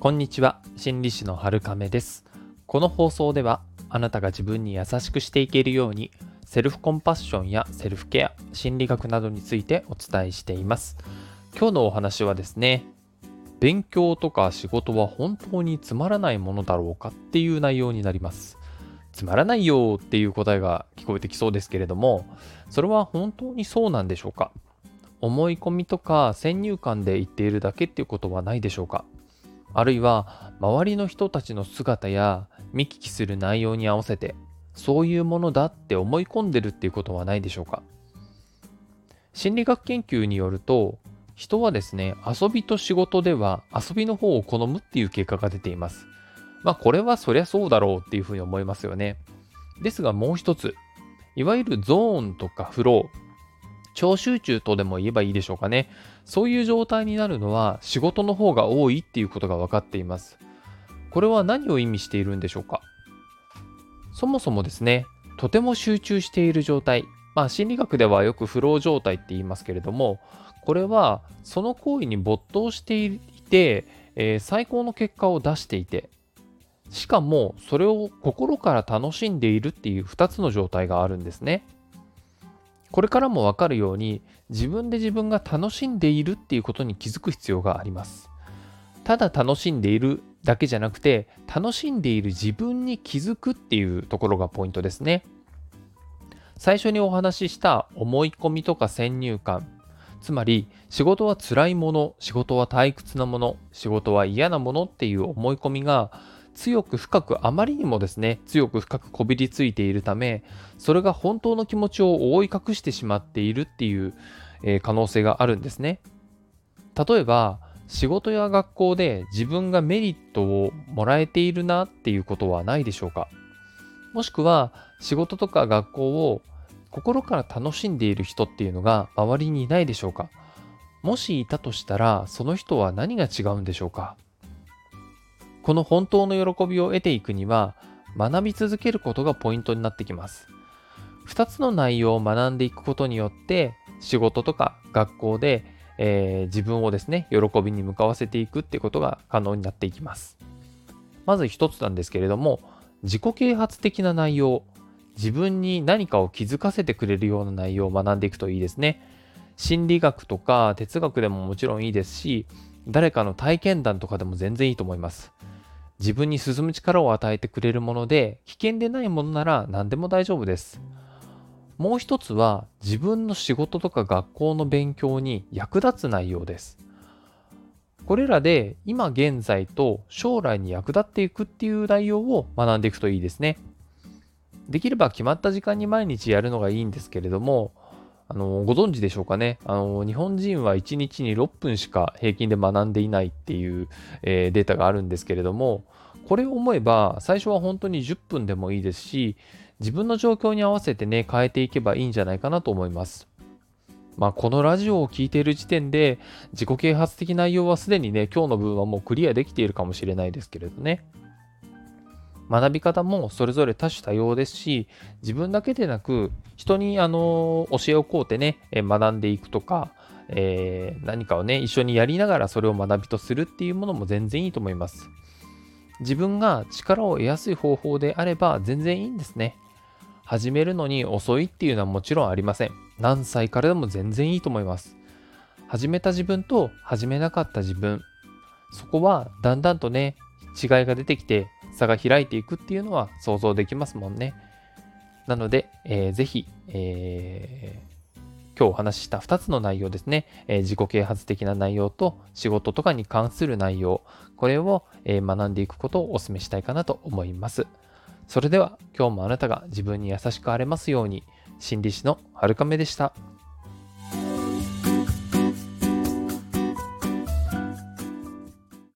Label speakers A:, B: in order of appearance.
A: こんにちは。心理師の春亀です。この放送ではあなたが自分に優しくしていけるようにセルフコンパッションやセルフケア心理学などについてお伝えしています。今日のお話はですね勉強とか仕事は本当につまらないものだろうかっていう内容になります。つまらないよっていう答えが聞こえてきそうですけれどもそれは本当にそうなんでしょうか？思い込みとか先入観で言っているだけっていうことはないでしょうか？あるいは周りの人たちの姿や見聞きする内容に合わせてそういうものだって思い込んでるっていうことはないでしょうか。心理学研究によると人はですね遊びと仕事では遊びの方を好むっていう結果が出ています。まあこれはそりゃそうだろうっていうふうに思いますよね。ですがもう一ついわゆるゾーンとかフロー超集中とでも言えばいいでしょうかね。そういう状態になるのは仕事の方が多いっていうことが分かっています。これは何を意味しているんでしょうかそもそもですね、とても集中している状態。まあ心理学ではよくフロー状態って言いますけれども、これはその行為に没頭していて、えー、最高の結果を出していて、しかもそれを心から楽しんでいるっていう2つの状態があるんですね。これからもわかるように自分で自分が楽しんでいるっていうことに気づく必要があります。ただ楽しんでいるだけじゃなくて楽しんでいる自分に気づくっていうところがポイントですね。最初にお話しした思い込みとか先入観つまり仕事は辛いもの仕事は退屈なもの仕事は嫌なものっていう思い込みが強く深くあまりにもですね強く深くこびりついているためそれが本当の気持ちを覆い隠してしまっているっていう、えー、可能性があるんですね。例えば仕事や学校で自分がメリットをもらえているなっていうことはないでしょうか。もしくは仕事とか学校を心から楽しんでいる人っていうのが周りにいないでしょうか。もしいたとしたらその人は何が違うんでしょうか。この本当の喜びを得ていくには学び続けることがポイントになってきます。2つの内容を学んでいくことによって仕事とか学校で、えー、自分をですね喜びに向かわせていくってことが可能になっていきます。まず1つなんですけれども自己啓発的な内容自分に何かを気づかせてくれるような内容を学んでいくといいですね。心理学とか哲学でももちろんいいですし誰かの体験談とかでも全然いいと思います。自分に進む力を与えてくれるもので、危険でないものなら何でも大丈夫です。もう一つは自分の仕事とか学校の勉強に役立つ内容です。これらで今現在と将来に役立っていくっていう内容を学んでいくといいですね。できれば決まった時間に毎日やるのがいいんですけれども、あの、ご存知でしょうかね。あの、日本人は1日に6分しか平均で学んでいないっていう、えー、データがあるんですけれども、これを思えば、最初は本当に10分でもいいですし、自分の状況に合わせてね、変えていけばいいんじゃないかなと思います。まあ、このラジオを聴いている時点で、自己啓発的内容はすでにね、今日の分はもうクリアできているかもしれないですけれどね。学び方もそれぞれ多種多様ですし、自分だけでなく、人にあの教えをこうてね、学んでいくとか、えー、何かをね、一緒にやりながらそれを学びとするっていうものも全然いいと思います。自分が力を得やすい方法であれば全然いいんですね。始めるのに遅いっていうのはもちろんありません。何歳からでも全然いいと思います。始めた自分と始めなかった自分、そこはだんだんとね、違いが出てきて差が開いていくっていうのは想像できますもんね。なので、えー、ぜひ、えー、今日お話しした2つの内容ですね、えー、自己啓発的な内容と仕事とかに関する内容、これを、え、学んでいくことをお勧めしたいかなと思います。それでは今日もあなたが自分に優しくあれますように、心理師のはるかめでした。